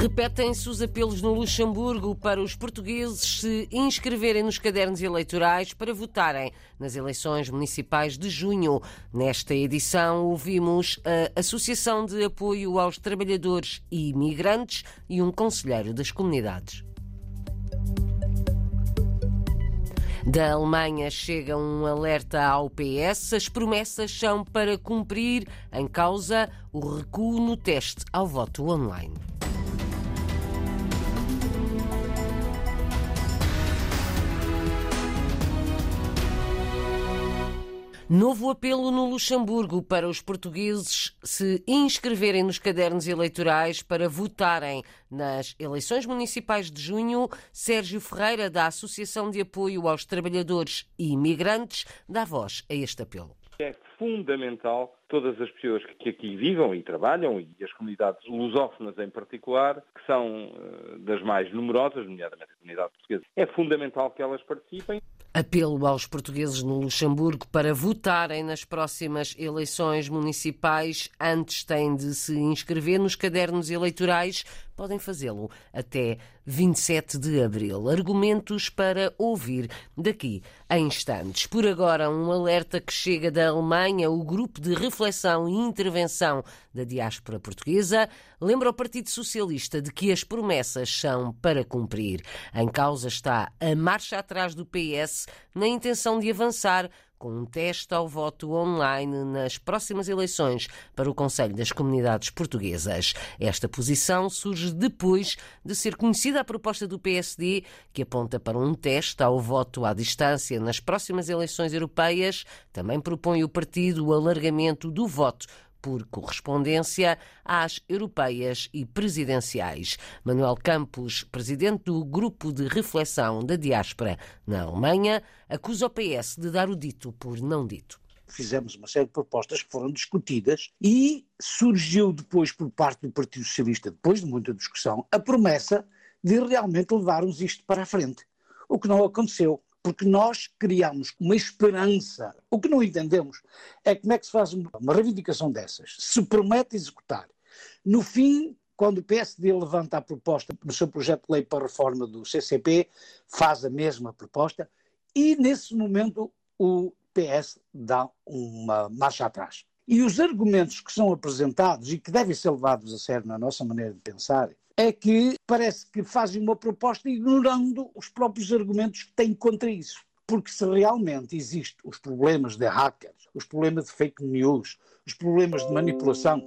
Repetem-se os apelos no Luxemburgo para os portugueses se inscreverem nos cadernos eleitorais para votarem nas eleições municipais de junho. Nesta edição, ouvimos a Associação de Apoio aos Trabalhadores e Imigrantes e um conselheiro das comunidades. Da Alemanha chega um alerta ao PS. As promessas são para cumprir em causa o recuo no teste ao voto online. Novo apelo no Luxemburgo para os portugueses se inscreverem nos cadernos eleitorais para votarem nas eleições municipais de junho. Sérgio Ferreira, da Associação de Apoio aos Trabalhadores e Imigrantes, dá voz a este apelo. É fundamental todas as pessoas que aqui vivam e trabalham, e as comunidades lusófonas em particular, que são eh, das mais numerosas, nomeadamente a comunidade portuguesa, é fundamental que elas participem. Apelo aos portugueses no Luxemburgo para votarem nas próximas eleições municipais. Antes têm de se inscrever nos cadernos eleitorais. Podem fazê-lo até 27 de abril. Argumentos para ouvir daqui a instantes. Por agora, um alerta que chega da Alemanha. O grupo de reflexão e intervenção da diáspora portuguesa lembra o Partido Socialista de que as promessas são para cumprir. Em causa está a marcha atrás do PS na intenção de avançar com teste ao voto online nas próximas eleições para o Conselho das Comunidades Portuguesas. Esta posição surge depois de ser conhecida a proposta do PSD, que aponta para um teste ao voto à distância nas próximas eleições europeias. Também propõe o partido o alargamento do voto por correspondência às europeias e presidenciais. Manuel Campos, presidente do Grupo de Reflexão da Diáspora na Alemanha, acusa o PS de dar o dito por não dito fizemos uma série de propostas que foram discutidas e surgiu depois por parte do Partido Socialista, depois de muita discussão, a promessa de realmente levarmos isto para a frente. O que não aconteceu porque nós criamos uma esperança. O que não entendemos é como é que se faz uma reivindicação dessas. Se promete executar. No fim, quando o PSD levanta a proposta no seu projeto de lei para a reforma do CCP, faz a mesma proposta e, nesse momento, o PS dá uma marcha atrás. E os argumentos que são apresentados e que devem ser levados a sério na nossa maneira de pensar é que parece que fazem uma proposta ignorando os próprios argumentos que têm contra isso. Porque se realmente existem os problemas de hackers, os problemas de fake news, os problemas de manipulação,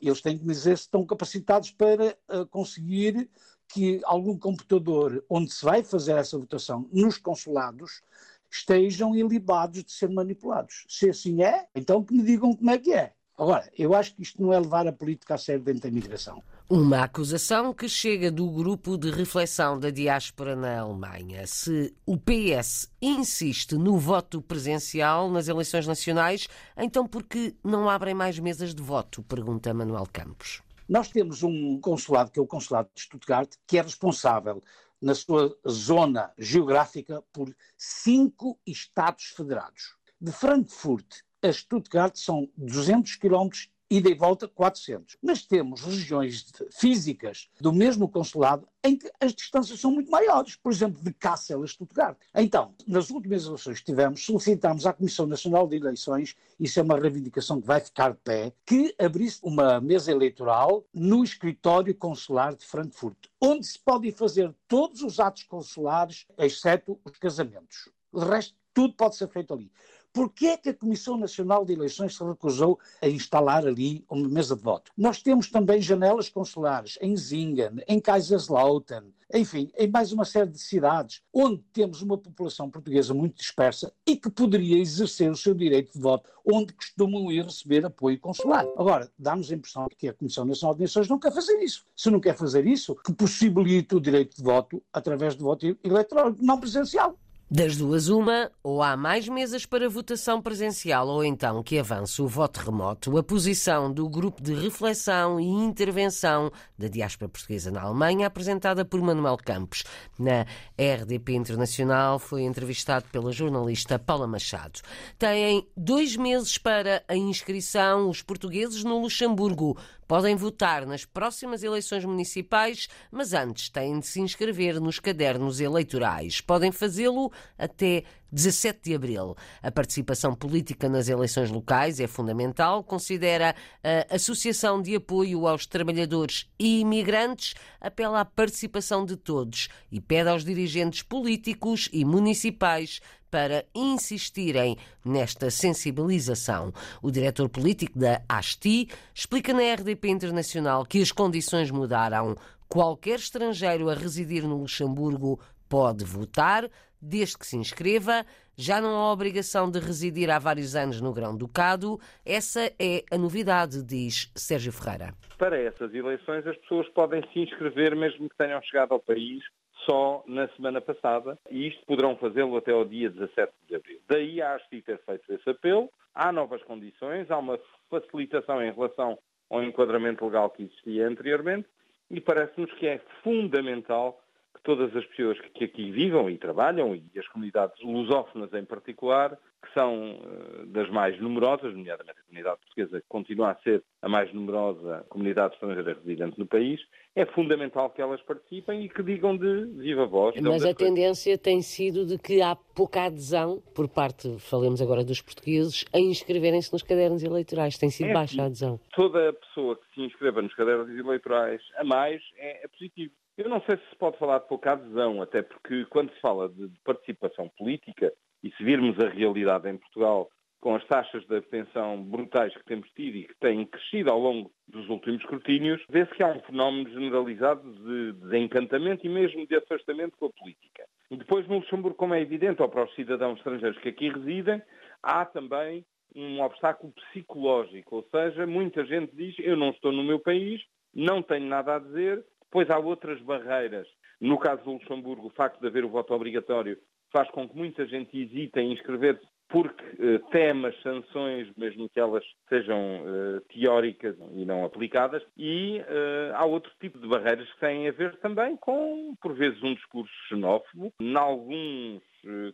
eles têm que dizer se estão capacitados para uh, conseguir que algum computador onde se vai fazer essa votação nos consulados estejam ilibados de ser manipulados. Se assim é, então que me digam como é que é. Agora, eu acho que isto não é levar a política a sério dentro da imigração. Uma acusação que chega do grupo de reflexão da diáspora na Alemanha. Se o PS insiste no voto presencial nas eleições nacionais, então por que não abrem mais mesas de voto? Pergunta Manuel Campos. Nós temos um consulado, que é o Consulado de Stuttgart, que é responsável na sua zona geográfica por cinco Estados federados. De Frankfurt a Stuttgart são 200 quilómetros ida e volta 400. Mas temos regiões físicas do mesmo consulado em que as distâncias são muito maiores, por exemplo, de Kassel a Stuttgart. Então, nas últimas eleições que tivemos, solicitámos à Comissão Nacional de Eleições, isso é uma reivindicação que vai ficar de pé, que abrisse uma mesa eleitoral no escritório consular de Frankfurt, onde se podem fazer todos os atos consulares, exceto os casamentos. O resto, tudo pode ser feito ali. Porquê é que a Comissão Nacional de Eleições se recusou a instalar ali uma mesa de voto? Nós temos também janelas consulares em Zingen, em Kaiserslautern, enfim, em mais uma série de cidades onde temos uma população portuguesa muito dispersa e que poderia exercer o seu direito de voto, onde costumam ir receber apoio consular. Agora, dá-nos a impressão que a Comissão Nacional de Eleições não quer fazer isso. Se não quer fazer isso, que possibilite o direito de voto através de voto eletrónico, não presencial. Das duas, uma, ou há mais mesas para votação presencial, ou então que avance o voto remoto. A posição do Grupo de Reflexão e Intervenção da Diáspora Portuguesa na Alemanha, apresentada por Manuel Campos. Na RDP Internacional, foi entrevistado pela jornalista Paula Machado. Têm dois meses para a inscrição os portugueses no Luxemburgo podem votar nas próximas eleições municipais, mas antes têm de se inscrever nos cadernos eleitorais. Podem fazê-lo até 17 de abril. A participação política nas eleições locais é fundamental, considera a Associação de Apoio aos Trabalhadores e Imigrantes, apela à participação de todos e pede aos dirigentes políticos e municipais para insistirem nesta sensibilização. O diretor político da ASTI explica na RDP Internacional que as condições mudaram. Qualquer estrangeiro a residir no Luxemburgo pode votar, desde que se inscreva. Já não há obrigação de residir há vários anos no Grão-Ducado. Essa é a novidade, diz Sérgio Ferreira. Para essas eleições, as pessoas podem se inscrever, mesmo que tenham chegado ao país só na semana passada, e isto poderão fazê-lo até ao dia 17 de abril. Daí a ASTI ter feito esse apelo. Há novas condições, há uma facilitação em relação ao enquadramento legal que existia anteriormente, e parece-nos que é fundamental todas as pessoas que aqui vivam e trabalham, e as comunidades lusófonas em particular, que são uh, das mais numerosas, nomeadamente a comunidade portuguesa, que continua a ser a mais numerosa comunidade estrangeira residente no país, é fundamental que elas participem e que digam de viva voz. Mas a tendência tem sido de que há pouca adesão por parte, falemos agora dos portugueses, a inscreverem-se nos cadernos eleitorais. Tem sido é, baixa a adesão. Toda pessoa que se inscreva nos cadernos eleitorais a mais é, é positivo. Eu não sei se se pode falar de pouca adesão, até porque quando se fala de participação política, e se virmos a realidade em Portugal, com as taxas de abstenção brutais que temos tido e que têm crescido ao longo dos últimos escrutínios, vê-se que há um fenómeno generalizado de desencantamento e mesmo de afastamento com a política. Depois, no Luxemburgo, como é evidente, ou para os cidadãos estrangeiros que aqui residem, há também um obstáculo psicológico, ou seja, muita gente diz eu não estou no meu país, não tenho nada a dizer, depois há outras barreiras. No caso do Luxemburgo, o facto de haver o voto obrigatório faz com que muita gente hesite em inscrever-se porque eh, as sanções, mesmo que elas sejam eh, teóricas e não aplicadas, e eh, há outro tipo de barreiras que têm a ver também com, por vezes, um discurso xenófobo. Em alguns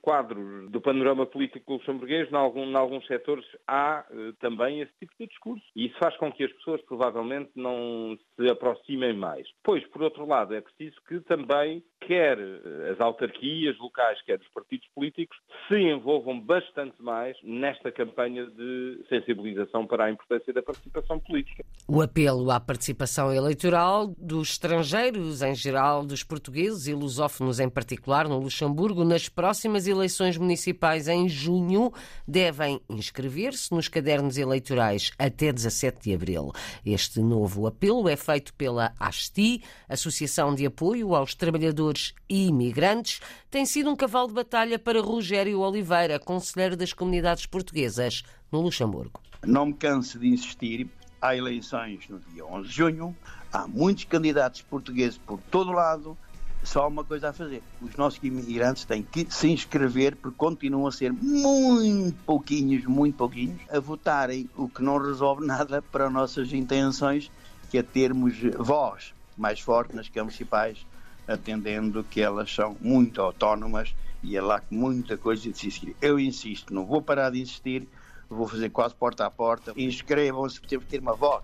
quadros do panorama político luxemburguês, em, algum, alguns setores, há uh, também esse tipo de discurso. E isso faz com que as pessoas provavelmente não se aproximem mais. Pois, por outro lado, é preciso que também, quer eh, as autarquias locais, quer os partidos políticos, se envolvam bastante mais nesta campanha de sensibilização para a importância da participação política. O apelo à participação eleitoral dos estrangeiros, em geral, dos portugueses e lusófonos em particular, no Luxemburgo, nas próximas próximas eleições municipais em junho devem inscrever-se nos cadernos eleitorais até 17 de abril. Este novo apelo é feito pela ASTI, Associação de Apoio aos Trabalhadores e Imigrantes. Tem sido um cavalo de batalha para Rogério Oliveira, conselheiro das comunidades portuguesas no Luxemburgo. Não me canso de insistir. Há eleições no dia 11 de junho, há muitos candidatos portugueses por todo lado só uma coisa a fazer. Os nossos imigrantes têm que se inscrever, porque continuam a ser muito pouquinhos, muito pouquinhos, a votarem, o que não resolve nada para as nossas intenções, que é termos voz mais forte nas câmaras municipais, atendendo que elas são muito autónomas e é lá que muita coisa de se Eu insisto, não vou parar de insistir, vou fazer quase porta a porta. Inscrevam-se, temos que ter uma voz.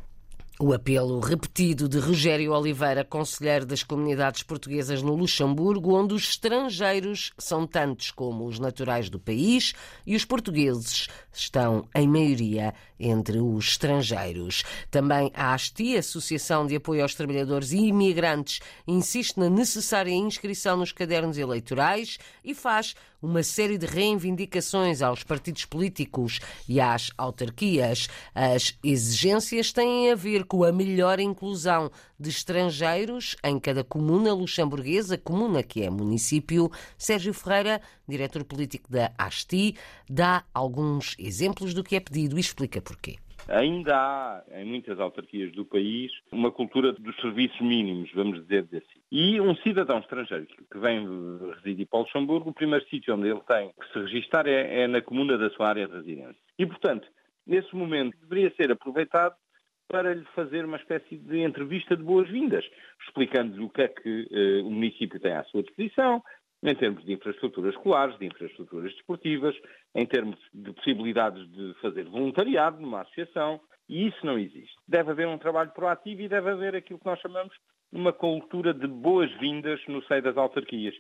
O apelo repetido de Rogério Oliveira, conselheiro das comunidades portuguesas no Luxemburgo, onde os estrangeiros são tantos como os naturais do país e os portugueses estão, em maioria, entre os estrangeiros. Também a ASTI, Associação de Apoio aos Trabalhadores e Imigrantes, insiste na necessária inscrição nos cadernos eleitorais e faz uma série de reivindicações aos partidos políticos e às autarquias. As exigências têm a ver com a melhor inclusão de estrangeiros em cada comuna luxemburguesa, comuna que é município. Sérgio Ferreira, diretor político da ASTI, dá alguns exemplos do que é pedido e explica porquê. Ainda há, em muitas autarquias do país, uma cultura dos serviços mínimos, vamos dizer assim. E um cidadão estrangeiro que vem residir para o Luxemburgo, o primeiro sítio onde ele tem que se registrar é, é na comuna da sua área de residência. E, portanto, nesse momento deveria ser aproveitado para lhe fazer uma espécie de entrevista de boas-vindas, explicando-lhe o que é que eh, o município tem à sua disposição, em termos de infraestruturas escolares, de infraestruturas desportivas, em termos de possibilidades de fazer voluntariado numa associação, E isso não existe. Deve haver um trabalho proativo e deve haver aquilo que nós chamamos uma cultura de boas-vindas no seio das autarquias,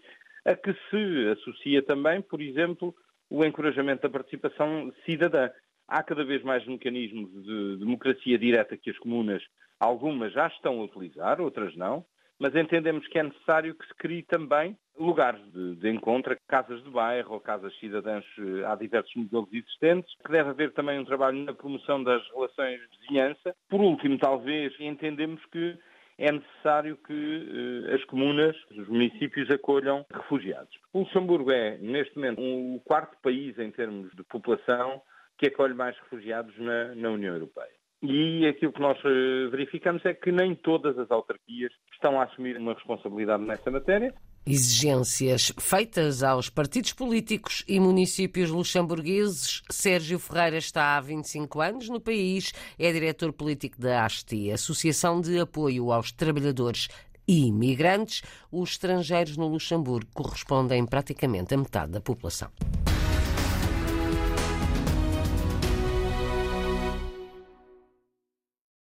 a que se associa também, por exemplo, o encorajamento da participação cidadã. Há cada vez mais mecanismos de democracia direta que as comunas, algumas já estão a utilizar, outras não, mas entendemos que é necessário que se crie também lugares de, de, encontro, casas de bairro ou casas cidadãs, eh, há diversos modelos existentes, que deve haver também um trabalho na promoção das relações de vizinhança. Por último, talvez, entendemos que é necessário que eh, as comunas, os municípios acolham refugiados. O Luxemburgo é, neste momento, o quarto país em termos de população que acolhe mais refugiados na, na União Europeia. E aquilo que nós eh, verificamos é que nem todas as autarquias estão a assumir uma responsabilidade nessa matéria. Exigências feitas aos partidos políticos e municípios luxemburgueses. Sérgio Ferreira está há 25 anos no país, é diretor político da ASTI, Associação de Apoio aos Trabalhadores e Imigrantes. Os estrangeiros no Luxemburgo correspondem praticamente a metade da população.